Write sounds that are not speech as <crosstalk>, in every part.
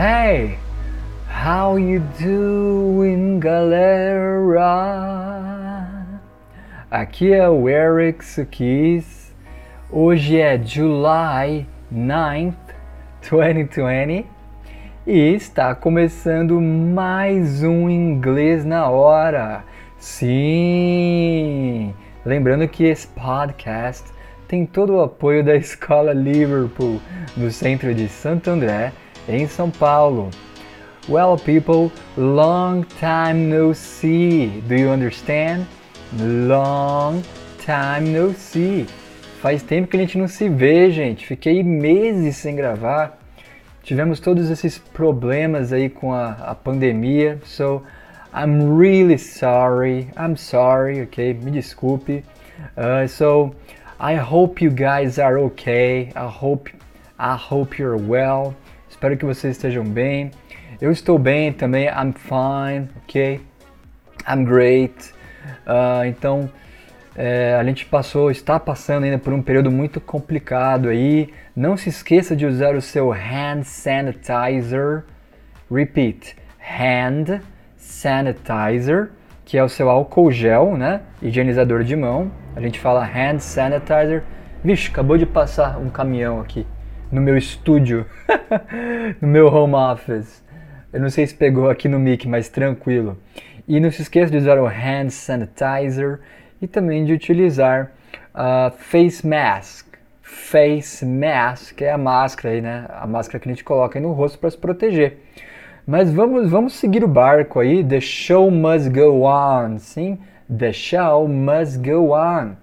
Hey, how you doing, galera? Aqui é o Eric Sukis. Hoje é July 9th, 2020 e está começando mais um inglês na hora. Sim! Lembrando que esse podcast tem todo o apoio da Escola Liverpool, no centro de Santo André, em São Paulo. Well, people, long time no see. Do you understand? Long time no see. Faz tempo que a gente não se vê, gente. Fiquei meses sem gravar. Tivemos todos esses problemas aí com a, a pandemia. So, I'm really sorry. I'm sorry, ok? Me desculpe. Uh, so, I hope you guys are okay. I hope, I hope you're well. Espero que vocês estejam bem. Eu estou bem também. I'm fine, ok? I'm great. Uh, então, é, a gente passou, está passando ainda por um período muito complicado aí. Não se esqueça de usar o seu hand sanitizer. Repeat, hand sanitizer, que é o seu álcool gel, né? Higienizador de mão. A gente fala hand sanitizer. Vixe, acabou de passar um caminhão aqui no meu estúdio, <laughs> no meu home office. Eu não sei se pegou aqui no mic, mas tranquilo. E não se esqueça de usar o hand sanitizer e também de utilizar uh, face mask. Face mask é a máscara aí, né? A máscara que a gente coloca aí no rosto para se proteger. Mas vamos, vamos seguir o barco aí. The show must go on. Sim, the show must go on.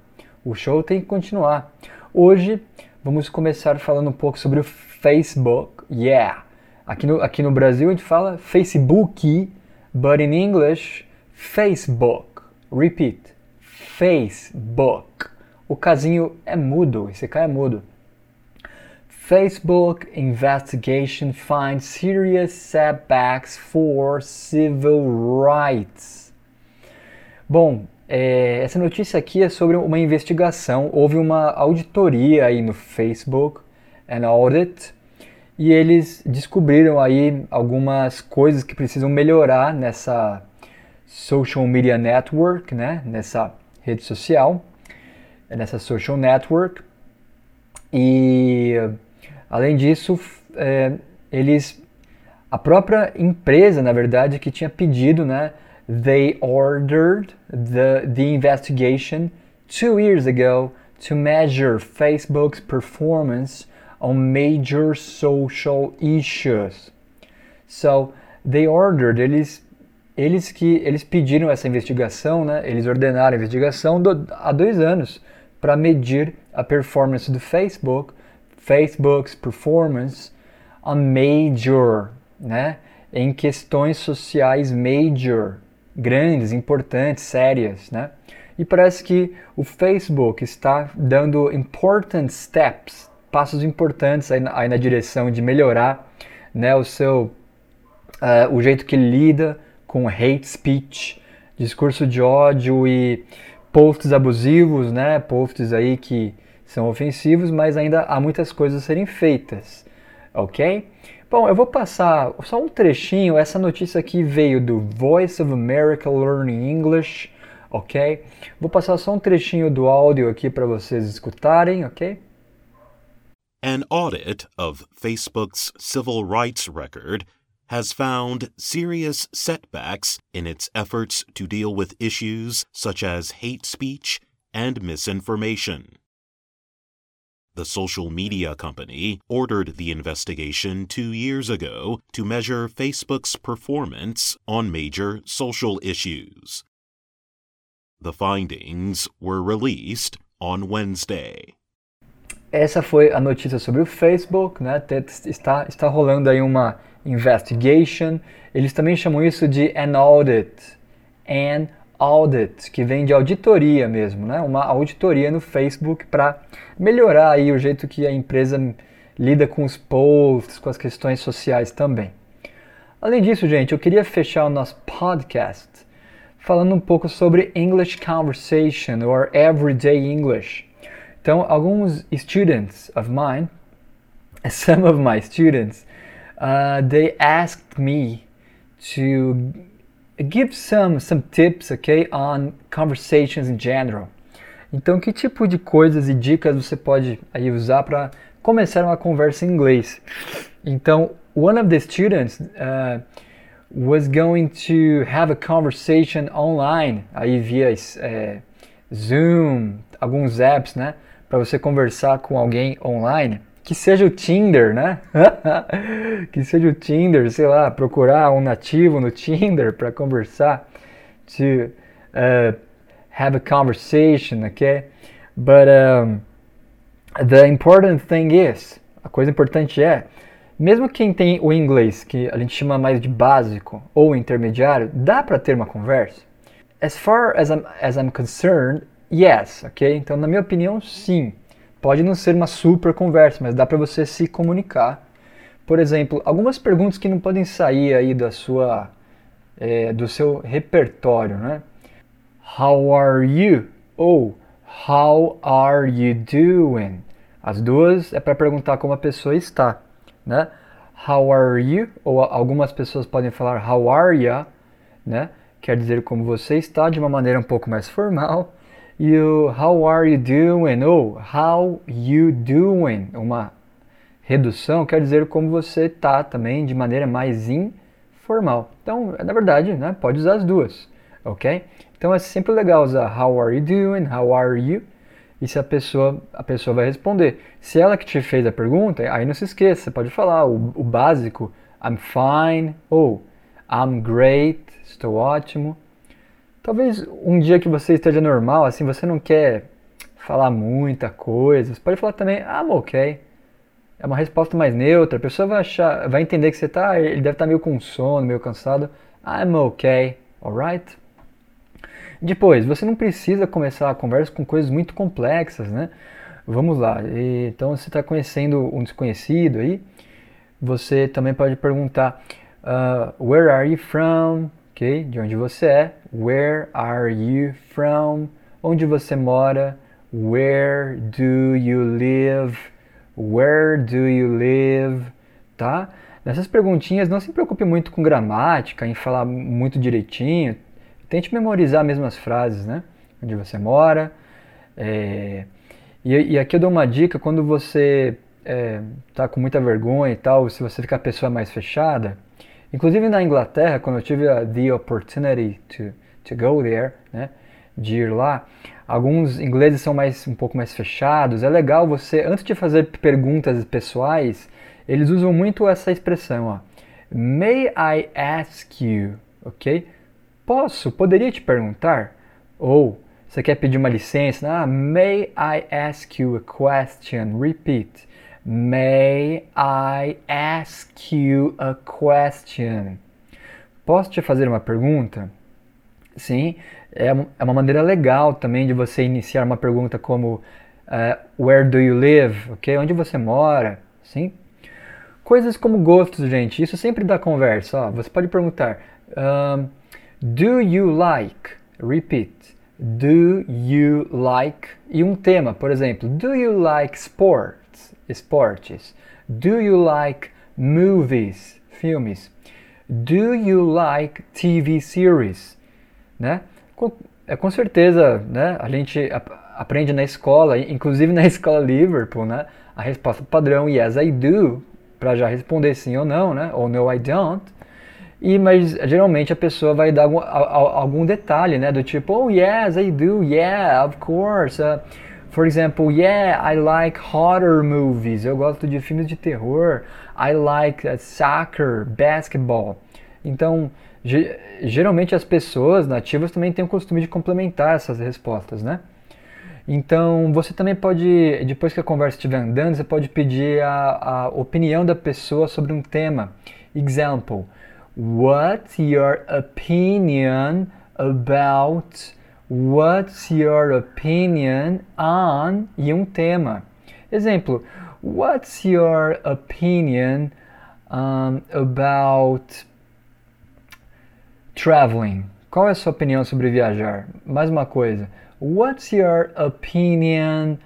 O show tem que continuar. Hoje vamos começar falando um pouco sobre o Facebook. Yeah. Aqui no, aqui no Brasil a gente fala Facebook, but in English, Facebook. Repeat. Facebook. O casinho é mudo, esse cara é mudo. Facebook investigation finds serious setbacks for civil rights. Bom, é, essa notícia aqui é sobre uma investigação. Houve uma auditoria aí no Facebook, an audit, e eles descobriram aí algumas coisas que precisam melhorar nessa social media network, né? Nessa rede social, nessa social network. E além disso, é, eles a própria empresa, na verdade, que tinha pedido, né? They ordered the, the investigation two years ago to measure Facebook's performance on major social issues. So, they ordered, eles eles que eles pediram essa investigação, né? Eles ordenaram a investigação do, há dois anos para medir a performance do Facebook, Facebook's performance on major, né? Em questões sociais major, grandes, importantes, sérias, né? E parece que o Facebook está dando important steps, passos importantes aí na, aí na direção de melhorar, né? O seu, uh, o jeito que lida com hate speech, discurso de ódio e posts abusivos, né? Posts aí que são ofensivos, mas ainda há muitas coisas a serem feitas, ok? Bom, eu vou passar só um trechinho. Essa notícia aqui veio do Voice of America Learning English, ok? Vou passar só um trechinho do áudio aqui para vocês escutarem, ok? An audit of Facebook's civil rights record has found serious setbacks in its efforts to deal with issues such as hate speech and misinformation. The social media company ordered the investigation two years ago to measure Facebook's performance on major social issues. The findings were released on Wednesday. Essa foi a notícia sobre o Facebook, né? Está, está rolando aí uma investigation. Eles também chamam isso de an audit. An audit, que vem de auditoria mesmo, né? Uma auditoria no Facebook para melhorar aí o jeito que a empresa lida com os posts, com as questões sociais também. Além disso, gente, eu queria fechar o nosso podcast falando um pouco sobre English conversation or everyday English. Então, alguns students of mine, <laughs> some of my students, uh, they asked me to give some some tips, okay, on conversations in general. Então, que tipo de coisas e dicas você pode aí usar para começar uma conversa em inglês? Então, one of the students uh, was going to have a conversation online, aí via é, Zoom, alguns apps, né, para você conversar com alguém online que seja o Tinder, né? <laughs> que seja o Tinder, sei lá, procurar um nativo no Tinder para conversar, to uh, have a conversation, okay? But um, the important thing is, a coisa importante é, mesmo quem tem o inglês, que a gente chama mais de básico ou intermediário, dá para ter uma conversa? As far as I'm, as I'm concerned, yes, ok? Então, na minha opinião, sim. Pode não ser uma super conversa, mas dá para você se comunicar. Por exemplo, algumas perguntas que não podem sair aí da sua, é, do seu repertório, né? How are you? Ou How are you doing? As duas é para perguntar como a pessoa está, né? How are you? Ou algumas pessoas podem falar How are you? Né? Quer dizer como você está de uma maneira um pouco mais formal. O How are you doing? Ou How you doing? Uma redução quer dizer como você está também de maneira mais informal. Então, na verdade, né, pode usar as duas, ok? Então é sempre legal usar How are you doing? How are you? E se a pessoa, a pessoa vai responder. Se ela que te fez a pergunta, aí não se esqueça, pode falar o, o básico I'm fine ou I'm great, estou ótimo. Talvez um dia que você esteja normal, assim, você não quer falar muita coisa, você pode falar também, I'm ok. É uma resposta mais neutra, a pessoa vai achar, vai entender que você tá, ele deve estar tá meio com sono, meio cansado. I'm ok, alright? Depois, você não precisa começar a conversa com coisas muito complexas, né? Vamos lá. Então, você está conhecendo um desconhecido aí, você também pode perguntar, uh, Where are you from? Ok? De onde você é. Where are you from? Onde você mora? Where do you live? Where do you live? Tá? Nessas perguntinhas, não se preocupe muito com gramática, em falar muito direitinho. Tente memorizar mesmo as frases, né? Onde você mora. É... E, e, aqui eu dou uma dica, quando você é, tá com muita vergonha e tal, se você ficar a pessoa mais fechada, Inclusive na Inglaterra, quando eu tive a the opportunity to, to go there, né, de ir lá, alguns ingleses são mais um pouco mais fechados. É legal você, antes de fazer perguntas pessoais, eles usam muito essa expressão, ó. May I ask you, ok? Posso, poderia te perguntar? Ou você quer pedir uma licença? Ah, may I ask you a question? Repeat. May I ask you a question? Posso te fazer uma pergunta? Sim, é, é uma maneira legal também de você iniciar uma pergunta como uh, Where do you live? Ok? Onde você mora? Sim. Coisas como gostos, gente. Isso sempre dá conversa. Ó. Você pode perguntar um, Do you like? Repeat. Do you like? E um tema, por exemplo. Do you like sport? Esportes? Do you like movies, filmes? Do you like TV series? Né? Com, é, com certeza, né? A gente aprende na escola, inclusive na <laughs> escola Liverpool, né? A resposta padrão yes I do, para já responder sim ou não, né? Ou no I don't. E, mas geralmente a pessoa vai dar algum, algum detalhe, né? Do tipo, oh yes I do, yeah, of course. Uh, For example, yeah, I like horror movies. Eu gosto de filmes de terror. I like uh, soccer, basketball. Então, geralmente as pessoas nativas também têm o costume de complementar essas respostas, né? Então, você também pode, depois que a conversa estiver andando, você pode pedir a, a opinião da pessoa sobre um tema. Example: What's your opinion about What's your opinion on e um tema. Exemplo: What's your opinion um, about traveling? Qual é a sua opinião sobre viajar? Mais uma coisa. What's your opinion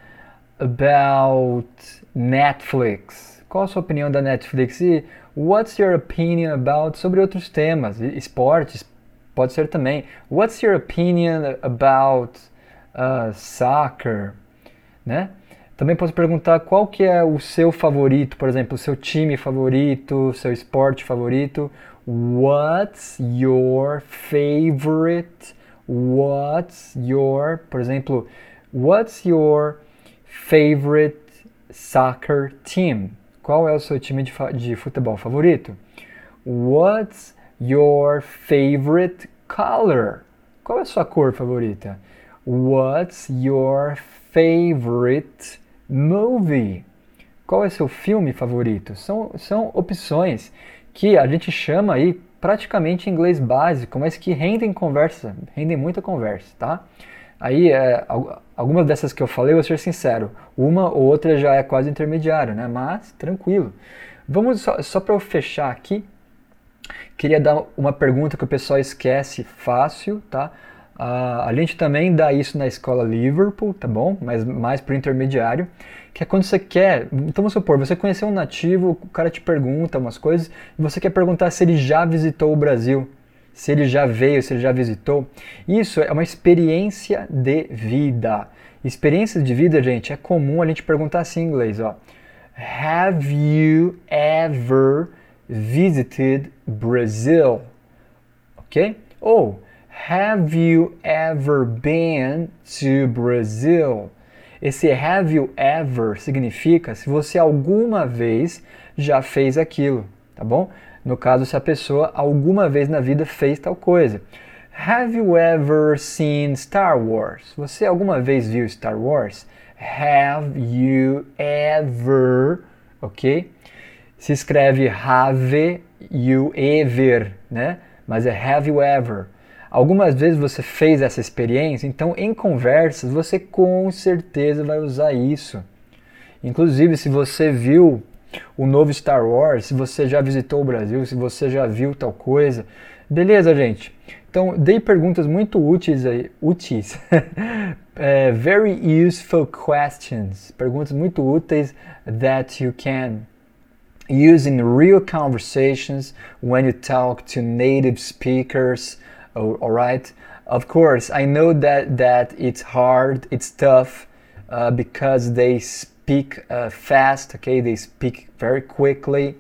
about Netflix? Qual a sua opinião da Netflix? E What's your opinion about sobre outros temas, esportes, pode ser também. What's your opinion about uh, soccer, né? Também posso perguntar qual que é o seu favorito, por exemplo, o seu time favorito, seu esporte favorito. What's your favorite? What's your, por exemplo, what's your favorite soccer team? Qual é o seu time de, de futebol favorito? What's your favorite color? Qual é a sua cor favorita? What's your favorite movie. Qual é seu filme favorito? São, são opções que a gente chama aí praticamente inglês básico, mas que rendem conversa, rendem muita conversa, tá? Aí, é, algumas dessas que eu falei, vou ser sincero, uma ou outra já é quase intermediário, né? Mas, tranquilo. Vamos só, só para eu fechar aqui, queria dar uma pergunta que o pessoal esquece fácil, tá? Uh, a gente também dá isso na escola Liverpool, tá bom? Mas mais para o intermediário, que é quando você quer. Então vamos supor, você conheceu um nativo, o cara te pergunta umas coisas e você quer perguntar se ele já visitou o Brasil, se ele já veio, se ele já visitou. Isso é uma experiência de vida. Experiência de vida, gente, é comum a gente perguntar assim em inglês, ó. Have you ever visited Brazil? Ok? Ou Have you ever been to Brazil? Esse have you ever significa se você alguma vez já fez aquilo, tá bom? No caso, se a pessoa alguma vez na vida fez tal coisa. Have you ever seen Star Wars? Você alguma vez viu Star Wars? Have you ever, ok? Se escreve have you ever, né? Mas é have you ever. Algumas vezes você fez essa experiência, então em conversas você com certeza vai usar isso. Inclusive, se você viu o novo Star Wars, se você já visitou o Brasil, se você já viu tal coisa, beleza, gente. Então, dei perguntas muito úteis aí, úteis. <laughs> é, very useful questions, perguntas muito úteis that you can use in real conversations when you talk to native speakers all right of course i know that that it's hard it's tough uh, because they speak uh, fast okay? They speak very quickly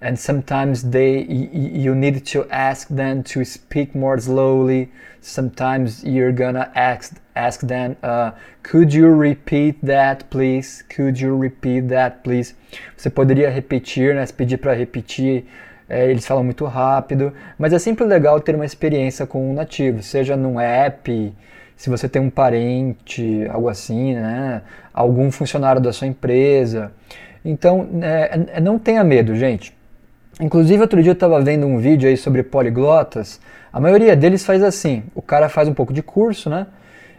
and sometimes they you need to ask them to speak more slowly. Sometimes you're gonna ask ask them uh, could you repeat that please could you repeat that please você poderia repetir né pedir para repetir é, eles falam muito rápido, mas é sempre legal ter uma experiência com um nativo, seja num app, se você tem um parente, algo assim, né? algum funcionário da sua empresa. Então, é, é não tenha medo, gente. Inclusive, outro dia eu estava vendo um vídeo aí sobre poliglotas. A maioria deles faz assim: o cara faz um pouco de curso, né?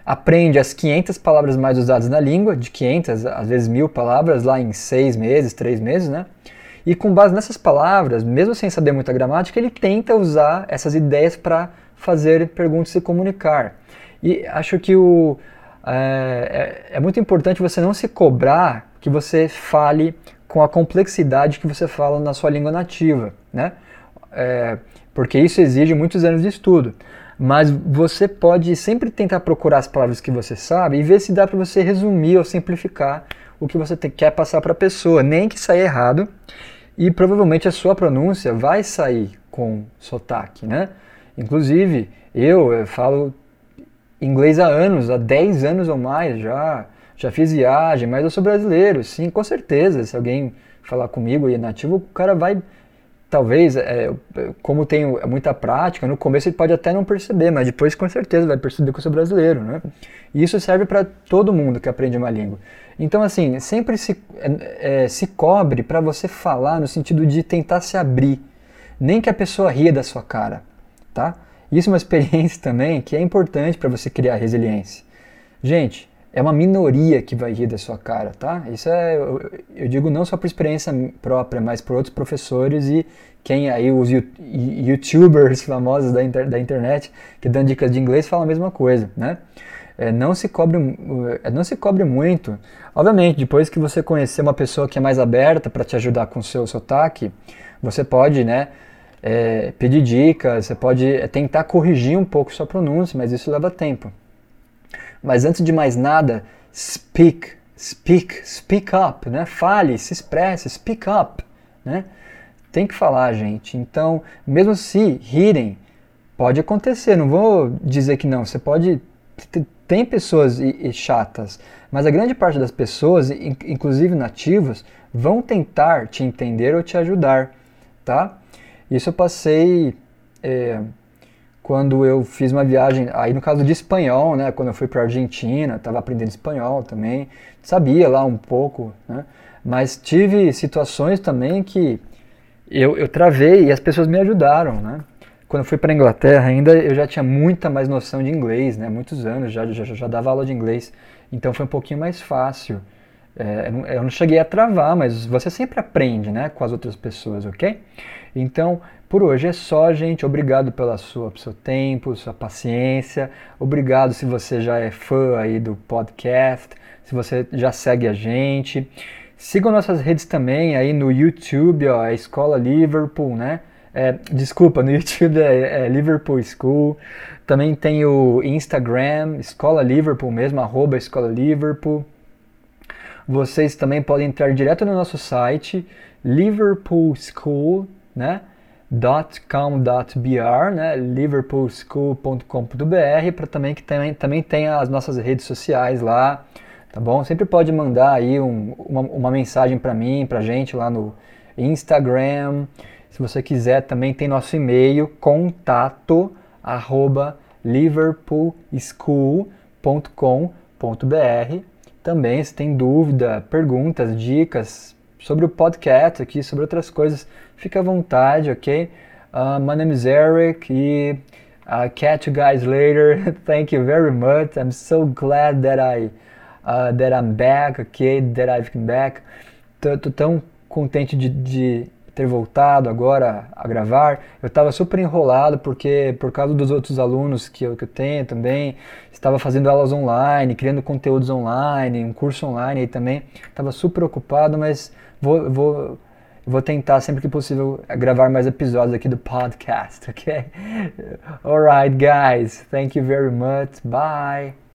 Aprende as 500 palavras mais usadas na língua, de 500, às vezes mil palavras, lá em seis meses, três meses, né? E com base nessas palavras, mesmo sem saber muita gramática, ele tenta usar essas ideias para fazer perguntas e comunicar. E acho que o, é, é, é muito importante você não se cobrar que você fale com a complexidade que você fala na sua língua nativa, né? É, porque isso exige muitos anos de estudo. Mas você pode sempre tentar procurar as palavras que você sabe e ver se dá para você resumir ou simplificar o que você te, quer passar para a pessoa, nem que saia errado e provavelmente a sua pronúncia vai sair com sotaque, né? Inclusive, eu, eu falo inglês há anos, há 10 anos ou mais já, já fiz viagem, mas eu sou brasileiro, sim, com certeza. Se alguém falar comigo e é nativo, o cara vai, talvez, é, como tenho muita prática, no começo ele pode até não perceber, mas depois com certeza vai perceber que eu sou brasileiro, né? E isso serve para todo mundo que aprende uma língua. Então, assim, sempre se, é, é se cobre para você falar no sentido de tentar se abrir. Nem que a pessoa ria da sua cara, tá? Isso é uma <laughs> experiência também que é importante para você criar resiliência. Gente, é uma minoria que vai rir da sua cara, tá? Isso é, eu, eu digo não só por experiência própria, mas por outros professores e quem aí, os youtubers famosos da, inter, da internet que dão dicas de inglês falam a mesma coisa, né? é, não, se cobre, é, não se cobre muito. Obviamente, depois que você conhecer uma pessoa que é mais aberta para te ajudar com o seu sotaque, você pode né, é, pedir dicas, você pode é, tentar corrigir um pouco sua pronúncia, mas isso leva tempo. Mas antes de mais nada, speak, speak, speak up, né? Fale, se expresse, speak up, né? Tem que falar, gente. Então, mesmo se rirem, pode acontecer. Não vou dizer que não. Você pode tem pessoas chatas, mas a grande parte das pessoas, inclusive nativos, vão tentar te entender ou te ajudar, tá? Isso eu passei é, quando eu fiz uma viagem, aí no caso de espanhol, né? Quando eu fui para Argentina, estava aprendendo espanhol também, sabia lá um pouco, né? Mas tive situações também que eu, eu travei e as pessoas me ajudaram, né? quando eu fui para a Inglaterra ainda eu já tinha muita mais noção de inglês, né? Muitos anos já, já, já dava aula de inglês, então foi um pouquinho mais fácil. É, eu não cheguei a travar, mas você sempre aprende, né, com as outras pessoas, ok? Então, por hoje é só, gente. Obrigado pela sua, pelo seu tempo, sua paciência. Obrigado se você já é fã aí do podcast, se você já segue a gente. Sigam nossas redes também aí no YouTube, ó, a Escola Liverpool, né? É, desculpa, no <laughs> YouTube é, é, Liverpool School. Também tem o Instagram, Escola Liverpool mesmo, arroba Escola Liverpool. Vocês também podem entrar direto no nosso site, liverpoolschool, né? né? liverpoolschool.com.br, para também que também, também tem as nossas redes sociais lá, tá bom? Sempre pode mandar aí um, uma, uma mensagem para mim, para gente lá no Instagram, se você quiser, também tem nosso e-mail contato arroba liverpoolschool.com.br. Também, se tem dúvida, perguntas, dicas sobre o podcast aqui, sobre outras coisas, fica à vontade, ok? Uh, my name is Eric e uh, catch you guys later. <laughs> Thank you very much. I'm so glad that I uh, that I'm back, okay? That I've come back. Tô, tô tão contente de, de ter voltado agora a gravar. Eu estava super enrolado porque, por causa dos outros alunos que eu, que eu tenho também, estava fazendo aulas online, criando conteúdos online, um curso online aí também. Estava super ocupado, mas vou, vou, vou tentar sempre que possível gravar mais episódios aqui do podcast, <laughs> ok? Alright, guys. Thank you very much. Bye.